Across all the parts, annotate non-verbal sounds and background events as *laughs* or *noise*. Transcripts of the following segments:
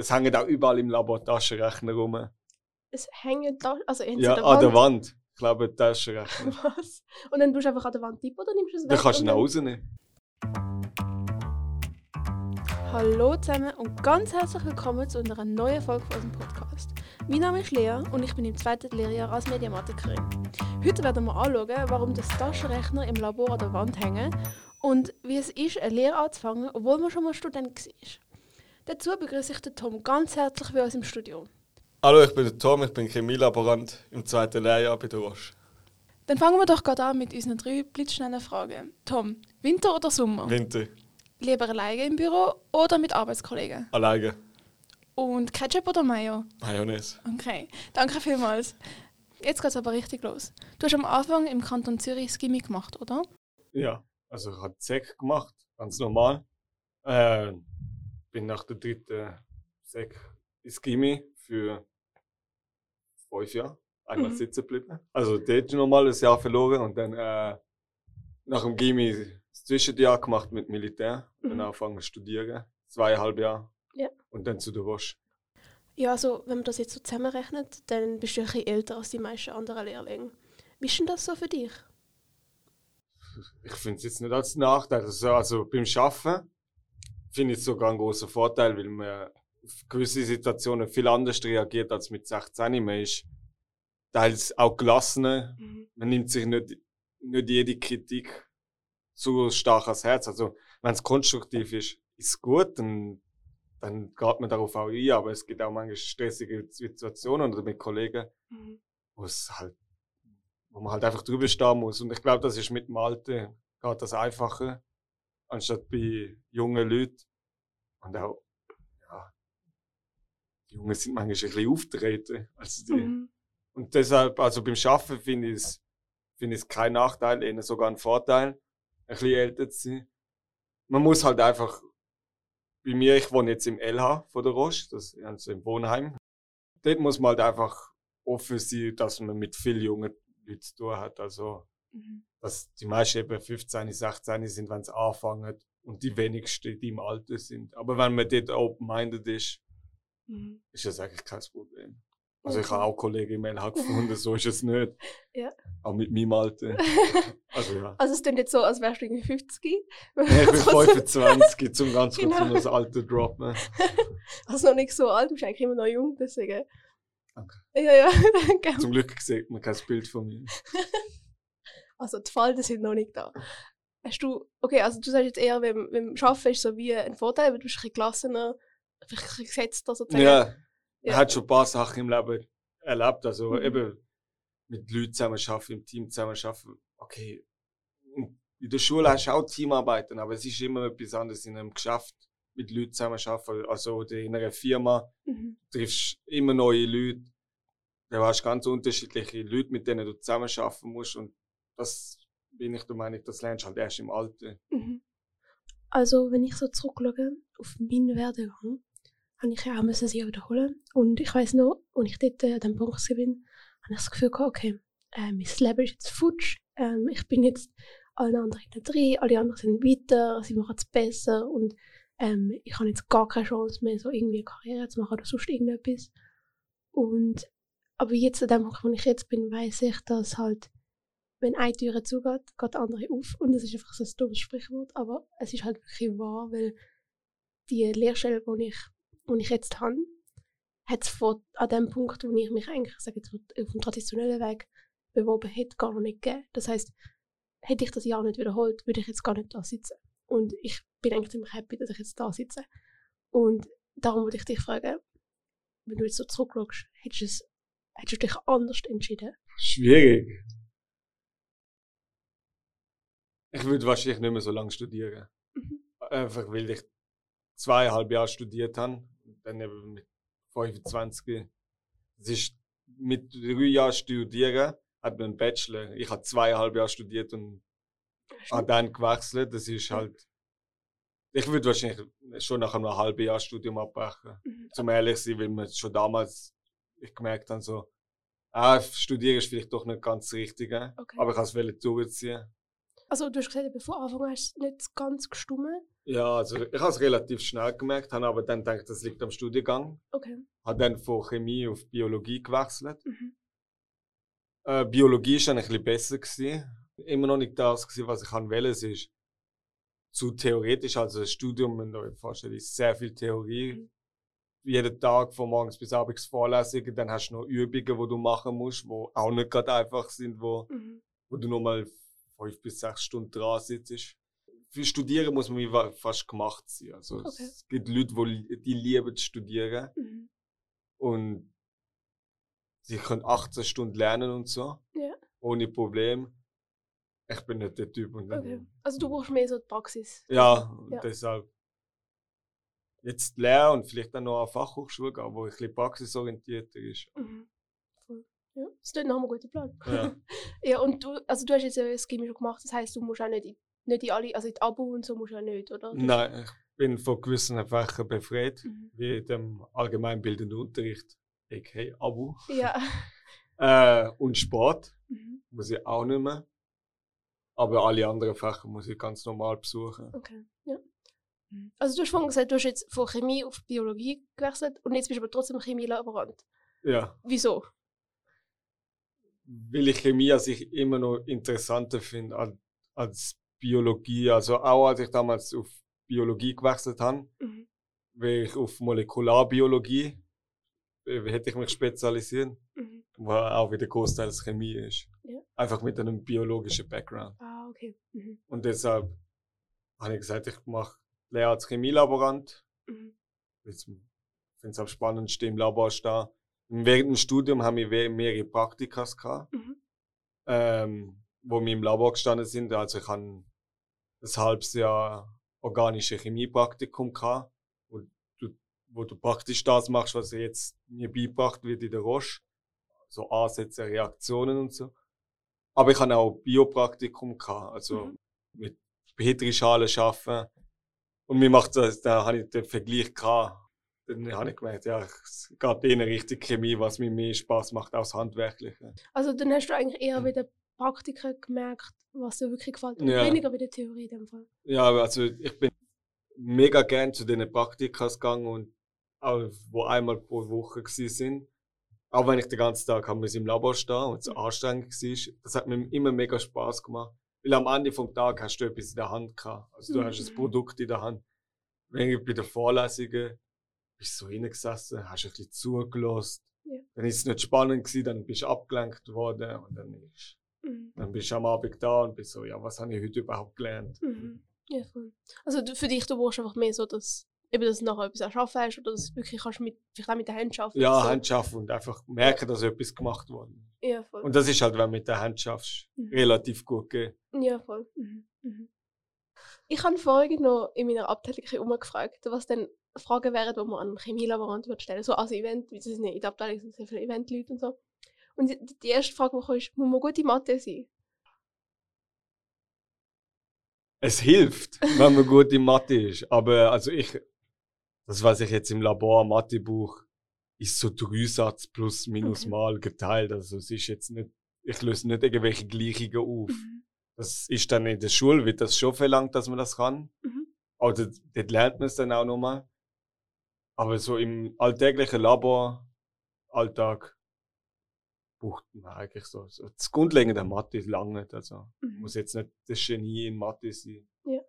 es hängen auch überall im Labor Taschenrechner rum. Es hängen da, also in Ja, der an Wand. der Wand. Ich glaube, Taschenrechner. *laughs* Was? Und dann tust du einfach an der Wand tippen oder nimmst du es weg? Dann kannst du ihn dann- rausnehmen. Hallo zusammen und ganz herzlich willkommen zu einer neuen Folge von unserem Podcast. Mein Name ist Lea und ich bin im zweiten Lehrjahr als Mediamatikerin. Heute werden wir anschauen, warum das Taschenrechner im Labor an der Wand hängen und wie es ist, eine Lehre anzufangen, obwohl man schon mal Student war. Dazu begrüße ich den Tom ganz herzlich bei uns im Studio. Hallo, ich bin der Tom, ich bin Chemielaborant im zweiten Lehrjahr bei der Roche. Dann fangen wir doch gerade an mit unseren drei blitzschnellen Fragen. Tom, Winter oder Sommer? Winter, Lieber alleine im Büro oder mit Arbeitskollegen? alleine, Und Ketchup oder Mayo? Mayonnaise. Okay, danke vielmals. Jetzt geht es aber richtig los. Du hast am Anfang im Kanton Zürich das Gimmi gemacht, oder? Ja, also ich habe Sek gemacht, ganz normal. Äh, bin nach der dritten Sek ins Gimmi für fünf Jahre einmal Mhm. sitzen geblieben. Also dort nochmal ein Jahr verloren und dann äh, nach dem Gimmi das Zwischenjahr gemacht mit Militär. Dann Mhm. angefangen zu studieren, zweieinhalb Jahre. Ja. Und dann zu der Roche. Ja, also wenn man das jetzt so zusammenrechnet, dann bist du ein bisschen älter als die meisten anderen Lehrlinge. Wie ist denn das so für dich? Ich finde es jetzt nicht als Nachteil. Also, also beim Schaffen finde ich sogar einen großen Vorteil, weil man auf gewisse Situationen viel anders reagiert als mit 16. Man ist teils auch gelassener. Man nimmt sich nicht, nicht jede Kritik so stark ans Herz. Also wenn es konstruktiv ist, ist es gut, dann, dann geht man darauf auch ein. Aber es gibt auch manchmal stressige Situationen oder mit Kollegen, wo es halt, wo man halt einfach drüber stehen muss. Und ich glaube, das ist mit dem Alten geht das einfacher, anstatt bei jungen Leuten. Und auch, ja, die Jungen sind manchmal ein bisschen auftreten als die. Mhm. Und deshalb, also beim Schaffen finde ich es, finde ich es kein Nachteil, eher sogar ein Vorteil, ein bisschen älter zu sein. Man muss halt einfach, bei mir, ich wohne jetzt im LH von der Roche, das ist also im Wohnheim. Dort muss man halt einfach offen sein, dass man mit vielen jungen Leuten zu tun hat. Also, Mhm. dass die meisten eben 15, 16 sind, wenn sie anfangen und die wenigsten, die im Alter sind. Aber wenn man dort open-minded ist, Mhm. ist das eigentlich kein Problem. Also ich Okay. habe auch Kollegen im LH gefunden, so ist es nicht. *laughs* Ja. Auch mit meinem Alter. *laughs* Also ja. Also es klingt jetzt so, als wärst du irgendwie 50. Ja, ich *laughs* bin 25, zum ganz kurz Genau. das Alter droppen. Also noch nicht so alt, du bist eigentlich immer noch jung, deswegen. Danke. Ja, ja, danke. Zum Glück sieht man kein Bild von mir. Also die Falten sind noch nicht da. Hast du, okay, also du sagst jetzt eher, beim, beim Arbeiten ist so wie ein Vorteil, weil du bist ein bisschen gelassener, vielleicht ein bisschen gesetzter sozusagen. Ja, Ja. hat schon ein paar Sachen im Leben erlebt. Also Mhm. eben mit Leuten zusammen arbeiten, im Team zusammen arbeiten. Okay. In der Schule hast du auch Teamarbeiten, aber es ist immer etwas anderes in einem Geschäft mit Leuten zusammen arbeiten. Also in einer Firma. Mhm. triffst immer neue Leute. Du hast ganz unterschiedliche Leute, mit denen du zusammenarbeiten musst. Und das bin ich der Meinung, das lernst du halt erst im Alter. Mhm. Also, wenn ich so zurückschaue auf meinen Werdegang, habe ich ja auch müssen sie wiederholen. Und ich weiß noch, als ich dort äh, an dem Punkt bin, habe ich das Gefühl gehabt, okay, äh, mein Leben ist jetzt futsch. Ähm, ich bin jetzt alle anderen hinten drin, alle anderen sind weiter, sie machen es besser und ähm, ich habe jetzt gar keine Chance mehr, so irgendwie eine Karriere zu machen oder sonst irgendetwas. Und aber jetzt, an dem Punkt, wo ich jetzt bin, weiß ich, dass halt wenn eine Tür zugeht, geht die andere auf. Und das ist einfach so ein dummes Sprichwort, aber es ist halt wirklich wahr, weil die Lehrstelle, die ich, die ich jetzt habe, hat es an dem Punkt, wo ich mich eigentlich sage auf dem traditionellen Weg beworben hätte, gar nicht gegeben. Das heißt, hätte ich das Jahr nicht wiederholt, würde ich jetzt gar nicht da sitzen. Und ich bin eigentlich ziemlich happy, dass ich jetzt da sitze. Und darum würde ich dich fragen, wenn du jetzt so zurückschaust, hättest hättest du dich anders entschieden? Schwierig. Ich würde wahrscheinlich nicht mehr so lange studieren. Mhm. Einfach weil ich zweieinhalb Jahre studiert habe. Dann eben mit 25. Es ist mit drei Jahren studieren, hat man einen Bachelor. Ich habe zweieinhalb Jahre studiert und habe dann gewechselt. Das ist halt. Ich würde wahrscheinlich schon nach einem halben Jahr Studium abbrechen. Mhm. Zum ehrlich sein, weil man schon damals ich gemerkt habe, so, ah, studieren ist vielleicht doch nicht ganz das Richtige. Okay. Aber ich kann es durchziehen. Also du hast gesagt, bevor Anfang hast du nicht ganz gestummen. Ja, also ich habe es relativ schnell gemerkt, habe aber dann gedacht, das liegt am Studiengang. Okay. Habe dann von Chemie auf Biologie gewechselt. Mhm. Äh, Biologie war ein bisschen besser. Gewesen. Immer noch nicht das, gewesen, was ich wollte. Es ist zu theoretisch. Also das Studium, wenn du dir vorstellst, ist sehr viel Theorie. Mhm. Jeden Tag von morgens bis abends Vorlesungen. Dann hast du noch Übungen, die du machen musst, die auch nicht gerade einfach sind, wo, Mhm. wo du nur mal fünf bis sechs Stunden dran sitzt. Für Studieren muss man fast gemacht sein. Also Okay. es gibt Leute, die, die lieben zu studieren Mhm. und sie können 18 Stunden lernen und so. Ja. Ohne Problem. Ich bin nicht der Typ. Und Okay. Also du brauchst mehr so die Praxis. Ja, und Ja. deshalb jetzt Lehre und vielleicht dann noch eine Fachhochschule gehen, wo ein bisschen praxisorientierter ist. Mhm. Ja, das ist nach einem guten Plan. Ja. *laughs* ja, und du, also du hast jetzt das Chemie schon gemacht, das heisst, du musst auch nicht in, nicht in alle, also in die Abo und so musst du ja nicht, oder? Nein, ich bin von gewissen Fächern befreit, Mhm. wie dem allgemeinbildenden Unterricht, a.k.a. Abu. Ja. *laughs* Äh, und Sport Mhm. muss ich auch nicht mehr. Aber alle anderen Fächer muss ich ganz normal besuchen. Okay, ja. Also du hast vorhin gesagt, du hast jetzt von Chemie auf Biologie gewechselt und jetzt bist du aber trotzdem Chemielaborant. Ja, Wieso? Weil ich Chemie an sich immer noch interessanter finde als, als Biologie. Also auch als ich damals auf Biologie gewechselt habe, Mhm. wäre ich auf Molekularbiologie, äh, hätte ich mich spezialisiert, Mhm. wo auch wieder großteils Chemie ist. Ja. Einfach mit einem biologischen Background. Ah, okay. Mhm. Und deshalb habe ich gesagt, ich mache Lehre als Chemielaborant. Mhm. Ich finde es am spannendsten im Labor stehen. Während dem Studium haben wir mehrere Praktikas gehabt, Mhm. ähm, wo wir im Labor gestanden sind. Also ich habe ein halbes Jahr organische Chemiepraktikum gehabt, wo du, wo du praktisch das machst, was jetzt mir beigebracht wird in der Roche. So Ansätze, Reaktionen und so. Aber ich habe auch Biopraktikum gehabt, also Mhm. mit Petrischalen arbeiten. Und mir macht das, da habe ich den Vergleich gehabt. Dann habe ich gemerkt, ja, es geht eher Richtung Chemie, was mir mehr Spaß macht als Handwerkliche. Also dann hast du eigentlich eher Mhm. bei den Praktiken gemerkt, was dir wirklich gefällt und Ja. weniger bei der Theorie in dem Fall. Ja, also ich bin mega gern zu diesen Praktikas gegangen und auch, wo einmal pro Woche gsi sind. Auch wenn ich den ganzen Tag haben wir im Labor stehen und es Mhm. anstrengend war, das hat mir immer mega Spaß gemacht. Weil am Ende vom Tag hast du etwas in der Hand gehabt. Also du hast ein Mhm. Produkt in der Hand. Wenn ich bei den Vorlesungen bist du so hingesessen, hast ein bisschen zugelassen. Ja. Dann ist es nicht spannend gewesen, dann bist du abgelenkt worden und dann, ist, Mhm. dann bist du am Abend da und bist so, ja, was habe ich heute überhaupt gelernt? Mhm. Ja, voll. Also für dich, du brauchst einfach mehr so, dass, eben, dass du nachher etwas erschaffen hast oder dass du wirklich kannst mit, vielleicht auch mit der Hand arbeiten Ja, so. Hand schaffen und einfach merken, dass etwas gemacht wurde. Ja, voll. Und das ist halt, wenn du mit der Hand schaffst, Mhm. relativ gut gegeben. Ja, voll. Mhm. Mhm. Ich habe vorhin noch in meiner Abteilung ein bisschen umgefragt, was denn Fragen wären, die man an einen Chemielaborant würde stellen So als Event, wie sie sind in der Abteilung sind sehr viele Eventleute und so. Und die, die erste Frage, die kam, ist, muss man gut in Mathe sein? Es hilft, wenn man gut in Mathe ist. Aber also ich, das was ich jetzt im Labor Mathebuch, ist so Dreisatz plus minus Okay. mal geteilt. Also es ist jetzt nicht, ich löse nicht irgendwelche Gleichungen auf. Mhm. Das ist dann in der Schule, wird das schon verlangt, dass man das kann. Mhm. Aber dort, dort lernt man es dann auch nochmal. Aber so im alltäglichen Labor, Alltag, braucht man eigentlich so, so das grundlegende Mathe ist lange nicht. Also Mhm. muss jetzt nicht das Genie in Mathe sein. Ja.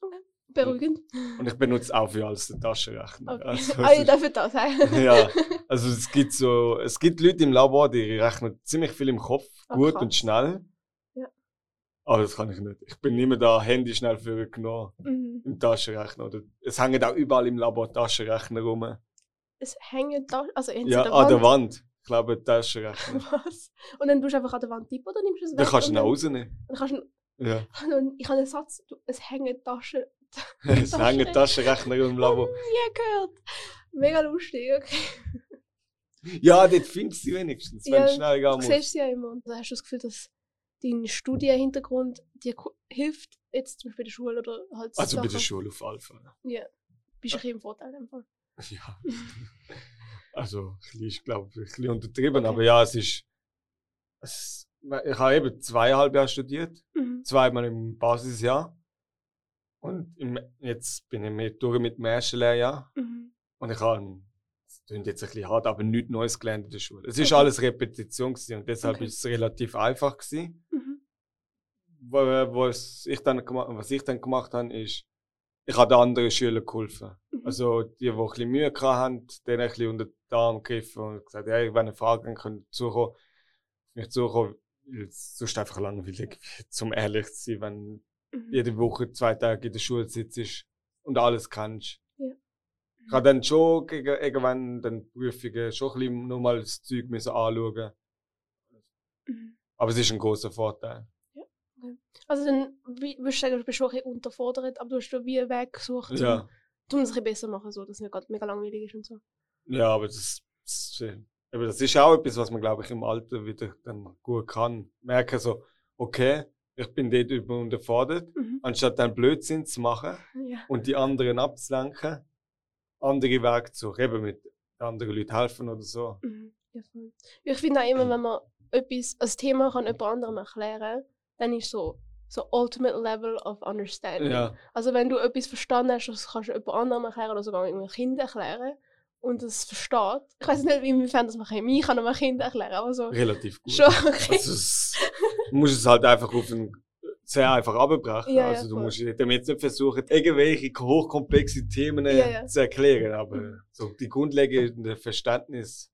Okay. Beruhigend. Und ich benutze auch für alles den Taschenrechner. Okay. Also, ah, ich darf das sein. ja, *laughs* also es gibt so, es gibt Leute im Labor, die rechnen ziemlich viel im Kopf, Ah, gut krass. und schnell. Aber das kann ich nicht. Ich bin nicht mehr da, Handy schnell für genommen Mhm. im Taschenrechner. Oder es hängen auch überall im Labor Taschenrechner rum. Es hängen da, also in Ja, der an Wand. der Wand. Ich glaube, Taschenrechner. *laughs* Was? Und dann tust du einfach an der Wand tippen oder nimmst du es weg? Da kannst du ihn auch dann- rausnehmen. Dann kannst du, Ja. *laughs* und ich habe einen Satz, du, es hängen Taschen. *laughs* Es hängen Taschenrechner im Labor. Nie gehört. Mega lustig, okay. Ja, dort findest du sie wenigstens, wenn Ja, du schnell gehen Du musst. siehst sie ja immer. Und dann hast du das Gefühl, dass dein Studienhintergrund dir hilft, jetzt zum Beispiel bei der Schule oder halt Also bei der Sachen. Schule auf alle Fälle. Ja. Bist du ein bisschen im Vorteil Fall. Ja. *laughs* Also, ist, glaube ich, ein bisschen untertrieben, Okay. aber ja, es ist. Es, ich habe eben zweieinhalb Jahre studiert, Mhm. zweimal im Basisjahr. Und im, jetzt bin ich mit, durch mit dem ersten Lehrjahr. Mhm. Und ich habe, klingt jetzt ein bisschen hart, aber nichts Neues gelernt in der Schule. Es ist Okay. alles Repetition gewesen und deshalb Okay. ist es relativ einfach gewesen. Mhm. Was, ich dann gemacht, was ich dann gemacht habe, ist, ich habe den anderen Schülern geholfen. Mhm. Also die, die ein bisschen Mühe haben, denen ein bisschen unter den Arm gegriffen und gesagt, hey, wenn ihr Fragen habt, könnt ihr zukommen, auf mich zukommen, weil es sonst einfach langweilig zum ehrlich zu sein, wenn Mhm. jede Woche zwei Tage in der Schule sitzt und alles kannst. Ja. Ich habe dann schon gegen, irgendwann den Prüfungen schon ein bisschen nochmal das Zeug müssen anschauen. Mhm. Aber es ist ein großer Vorteil. Also dann würdest du sagen, du bist schon ein bisschen unterfordert, aber du hast schon wie einen Weg gesucht, Ja. um es ein bisschen besser machen, so, dass es nicht gerade mega langweilig ist und so. Ja, aber das, das, aber das ist auch etwas, was man, glaube ich, im Alter wieder dann gut kann. Merken so, okay, ich bin dort über unterfordert, Mhm. anstatt dann Blödsinn zu machen Ja. und die anderen abzulenken, andere Wege zu eben mit anderen Leuten helfen oder so. Mhm. Ja, voll. Ja, ich finde auch immer, wenn man etwas, ein Thema kann jemand anderem erklären, dann ist so so ultimate level of understanding. Ja, Also wenn du etwas verstanden hast, das kannst du jemand anderem erklären oder sogar einem Kind erklären und es versteht. Ich weiß nicht, inwiefern das man Chemie kann einem Kind erklären, aber so relativ gut. schon okay. Also es, du musst es halt einfach auf ein sehr einfach abbrechen. Ja, ja, also du voll. musst damit jetzt nicht versuchen, irgendwelche hochkomplexe Themen äh, Ja, ja. zu erklären, aber Mhm. so die grundlegende Verständnis.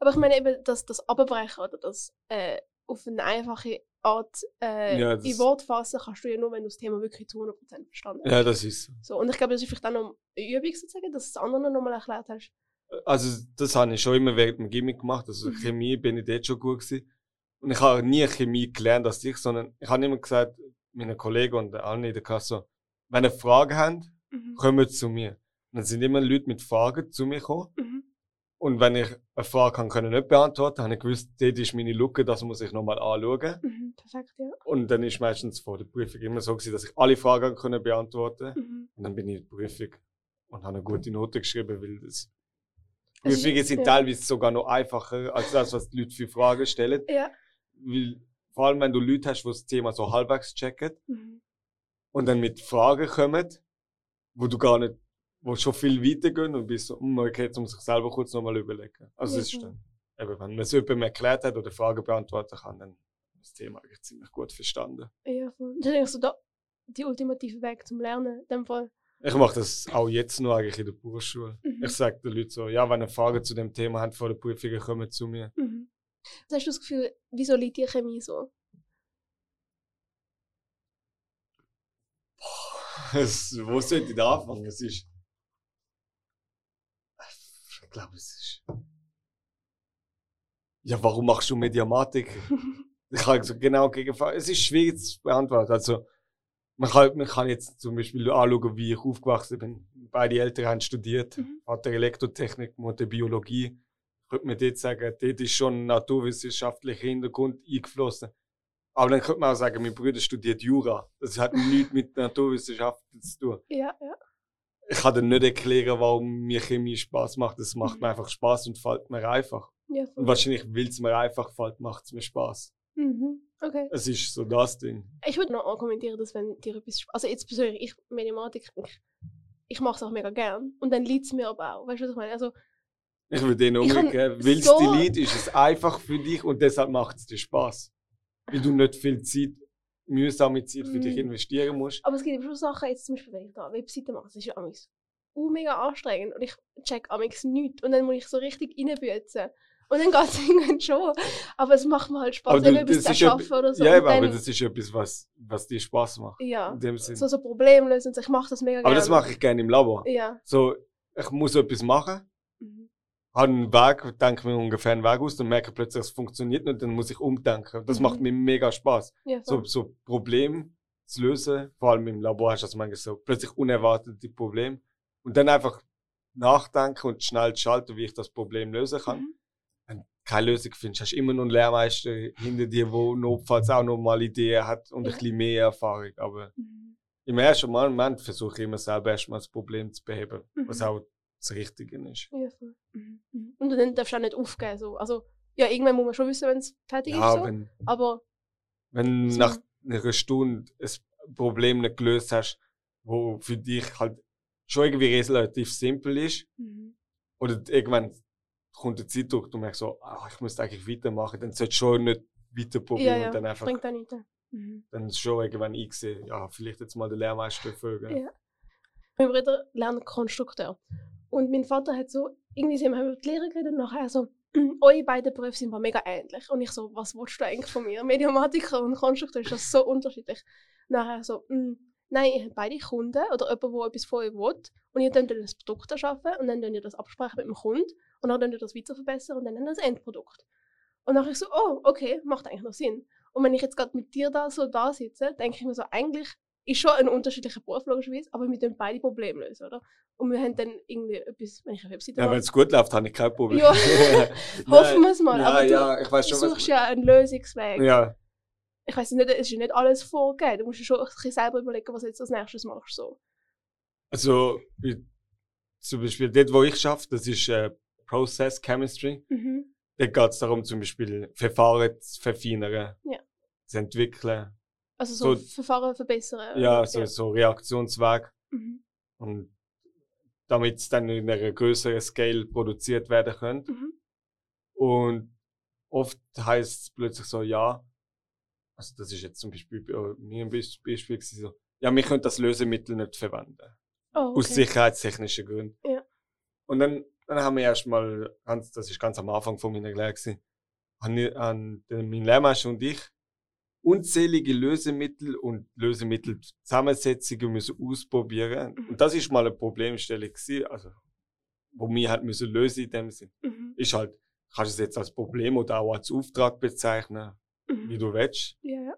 Aber ich meine eben, dass das Abbrechen oder das äh, auf eine einfache Art äh, Ja, in Wort fassen kannst du ja nur, wenn du das Thema wirklich zu 100% verstanden hast. Ja, das ist so. So, und ich glaube, das ist vielleicht auch noch eine Übung sozusagen, dass du es anderen nochmal erklärt hast. Also das habe ich schon immer während dem Gimmick gemacht. Also Mhm. Chemie bin ich dort schon gut gewesen. Und ich habe nie Chemie gelernt als ich, sondern ich habe immer gesagt, meinen Kollegen und allen in der Klasse, wenn ihr Fragen habt, Mhm. kommt zu mir. Und dann sind immer Leute mit Fragen zu mir gekommen. Mhm. Und wenn ich eine Frage kann, können nicht beantworten, habe ich gewusst, dort ist meine Lücke, das muss ich nochmal anschauen. Mhm. Perfekt, ja. Und dann ist meistens vor der Prüfung immer so gewesen, dass ich alle Fragen können beantworten Mhm. Und dann bin ich in die Prüfung und habe eine gute Note geschrieben, weil das ist- Prüfungen sind ja. teilweise sogar noch einfacher als das, was die Leute für Fragen stellen. Ja. Weil, vor allem, wenn du Leute hast, die das Thema so halbwegs checken Mhm. und dann mit Fragen kommen, wo du gar nicht, wo schon viel weiter gehen und bist so, hm, okay, jetzt muss ich selber kurz nochmal überlegen. Also es ist voll. dann, eben, wenn man es jemandem erklärt hat oder Fragen beantworten kann, dann ist das Thema eigentlich ziemlich gut verstanden. Ja, voll. Das ist eigentlich so da, die ultimative Weg zum Lernen. In dem Fall. Ich mache das auch jetzt noch eigentlich in der Berufsschule. Mhm. Ich sage den Leuten so, ja, wenn ihr Fragen zu dem Thema habt vor der Prüfung, kommt zu mir. Mhm. Was hast du das Gefühl, wieso liegt die Chemie so? *laughs* Es, wo sollte ich da anfangen? Es ist. Ich glaube, es ist. Ja, warum machst du Mediamatik? *laughs* ich habe so genau gegenfallen. Es ist schwierig zu beantworten. Also, man kann, man kann jetzt zum Beispiel anschauen, wie ich aufgewachsen bin. Beide Eltern haben studiert. Mhm. Vater Elektrotechnik, Mutter Biologie. Ich könnte mir dort sagen, dort ist schon ein naturwissenschaftlicher Hintergrund eingeflossen. Aber dann könnte man auch sagen, mein Bruder studiert Jura. Das hat nichts mit Naturwissenschaften zu tun. *laughs* ja, ja. Ich kann dir nicht erklären, warum mir Chemie Spaß macht. Es macht mir einfach Spaß und fällt mir einfach. ja Und wahrscheinlich, weil es mir einfach fällt, macht es mir Spaß. Mhm. Okay. Es ist so das Ding. Ich würde noch argumentieren, dass wenn dir etwas. Also jetzt persönlich, ich Mathematik, ich, ich mache es auch mega gern. Und dann liegt es mir aber auch. Weißt du, was ich meine? Also, Ich würde den Ich umgehen. Weil es so- dir liegt, ist es einfach für dich und deshalb macht es dir Spaß. Weil du nicht viel Zeit, mühsame Zeit für dich Mhm. investieren musst. aber es gibt schon Sachen, jetzt zum Beispiel, wenn ich da Webseiten mache, das ist ja amigs uh, mega anstrengend und ich check amigs nichts. Und dann muss ich so richtig reinbützen. Und dann geht es *laughs* irgendwann schon. Aber es macht mir halt Spaß, Aber du- eben etwas schaffen oder so. ja, aber, aber das ist etwas, was, was dir Spaß macht. ja, so, so Probleme lösen. Ich mache das mega gerne. aber das mache ich gerne im Labor. Ja. So, ich muss etwas machen. Habe einen Weg, denke mir ungefähr einen Weg aus, dann merke ich plötzlich, es funktioniert nicht, dann muss ich umdenken. Das Mhm. macht mir mega Spaß. Ja, So, so Probleme zu lösen, vor allem im Labor hast du das manchmal so plötzlich unerwartete Probleme. Und dann einfach nachdenken und schnell schalten, wie ich das Problem lösen kann. Mhm. Wenn du keine Lösung findest, hast du immer noch einen Lehrmeister hinter dir, der notfalls auch noch mal Ideen hat und Ja. ein bisschen mehr Erfahrung. Aber Mhm. im ersten Moment versuche ich immer selber erstmal das Problem zu beheben, Mhm. was auch das Richtige ist. Ja, voll. Mhm. Und dann darfst du auch nicht aufgeben. So. Also, ja, irgendwann muss man schon wissen, wenn es fertig Ja, ist. So. wenn, Aber Wenn So. nach einer Stunde ein Problem nicht gelöst hast, wo für dich halt schon irgendwie relativ simpel ist, Mhm. oder irgendwann kommt der Zeitdruck, du merkst so, ah, ich muss eigentlich weitermachen, dann solltest du schon nicht weiter probieren Ja, ja, und dann einfach, bringt auch nichts. Mhm. dann ist schon irgendwann eingesehen, ja, vielleicht jetzt mal den Lehrmeister folgen. Ja. Mein Bruder lernt Konstrukteur. Und mein Vater hat so, irgendwie sind wir über die Lehre geredet und nachher so, eure beiden Berufe sind mega ähnlich. Und ich so, was willst du eigentlich von mir? Mediamatiker und Konstrukteur ist das so unterschiedlich. Nachher so, «Mm, nein, ihr habt beide Kunden oder jemand, der etwas von euch will. Und ihr könnt das Produkt erschaffen und dann könnt ihr das absprechen mit dem Kunden und dann könnt ihr das weiter verbessern und dann habt ihr das Endprodukt. Und nachher so, oh, okay, macht eigentlich noch Sinn. Und wenn ich jetzt gerade mit dir da so da sitze, denke ich mir so, eigentlich ist schon ein unterschiedlicher Beruf logischerweise, aber wir können beide Probleme lösen, oder? Und wir haben dann irgendwie etwas, wenn ich eine Webseite Ja, wenn es gut läuft, habe ich kein Problem. Ja. *laughs* hoffen wir es mal. Ja, aber du ja, ich weiß schon, was suchst ja einen Lösungsweg. Ja, Ich weiß nicht, es ist ja nicht alles vorgegeben. Du musst ja schon ein bisschen selber überlegen, was du jetzt als nächstes machst. So. also zum Beispiel dort, wo ich schaffe, das ist äh, Process Chemistry. Mhm. Da geht es darum, zum Beispiel Verfahren zu verfeinern, Ja. zu entwickeln. Also so, So- Verfahren verbessern. Ja, so, so Reaktionsweg. Mhm. Und damit es dann in einer größeren Scale produziert werden könnte. Mhm. Und oft heißt es plötzlich so, ja, also das ist jetzt zum Beispiel bei mir ein Be- Beispiel gewesen, so, ja, wir können das Lösemittel nicht verwenden. Oh, okay. Aus sicherheitstechnischen Gründen. Ja. Und dann, dann haben wir erstmal, ganz, das ist ganz am Anfang von meiner Lehre gewesen, haben, haben mein Lehrmeister und ich unzählige Lösemittel und Lösemittelzusammensetzungen müssen ausprobieren. Mhm. Und das ist mal eine Problemstellung gewesen, also, wo wir halt müssen lösen in dem Sinn. Mhm. Ist halt, kannst du es jetzt als Problem oder auch als Auftrag bezeichnen, wie Mhm. du willst. Ja, ja.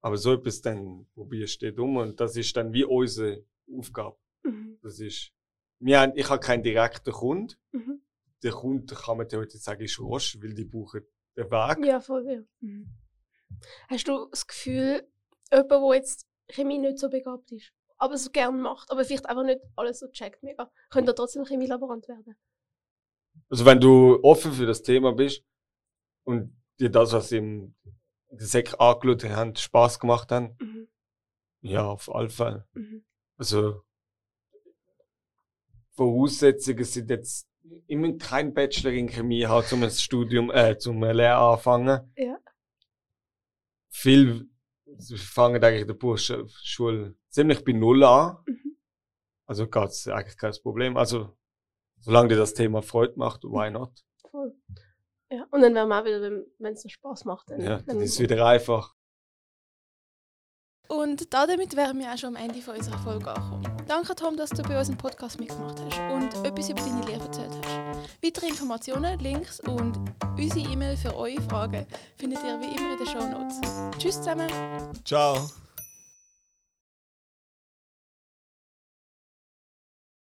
Aber so etwas dann probierst du um und das ist dann wie unsere Aufgabe. Mhm. Das ist, wir haben, ich habe keinen direkten Kunden. Mhm. Der Kunde kann man theoretisch sagen, ist Roche, weil die brauchen den Weg. Ja, voll. Ja. Hast du das Gefühl, jemand, der jetzt Chemie nicht so begabt ist, aber es gerne macht, aber vielleicht einfach nicht alles so checkt mega, könnte trotzdem Chemielaborant werden? Also wenn du offen für das Thema bist und dir das, was im Sek angeschaut haben, Spaß gemacht haben, Mhm. ja, auf alle Fälle. Mhm. Also Voraussetzungen sind jetzt immer kein Bachelor in Chemie haben, zum ein Studium, äh, zum Lehre anfangen. Ja. Viel fangen eigentlich der Berufsschule ziemlich bei Null an. Mhm. Also geht's eigentlich kein Problem. Also, solange dir das Thema Freude macht, why not? Voll. Ja, und dann wäre man auch wieder, wenn es noch Spaß macht. Dann, Ja, dann ist es wieder einfach. Und damit wären wir auch schon am Ende von unserer Folge angekommen. Danke Tom, dass du bei unserem Podcast mitgemacht hast und etwas über deine Lehre erzählt hast. Weitere Informationen, Links und unsere E-Mail für eure Fragen findet ihr wie immer in den Show Notes. Tschüss zusammen! Ciao!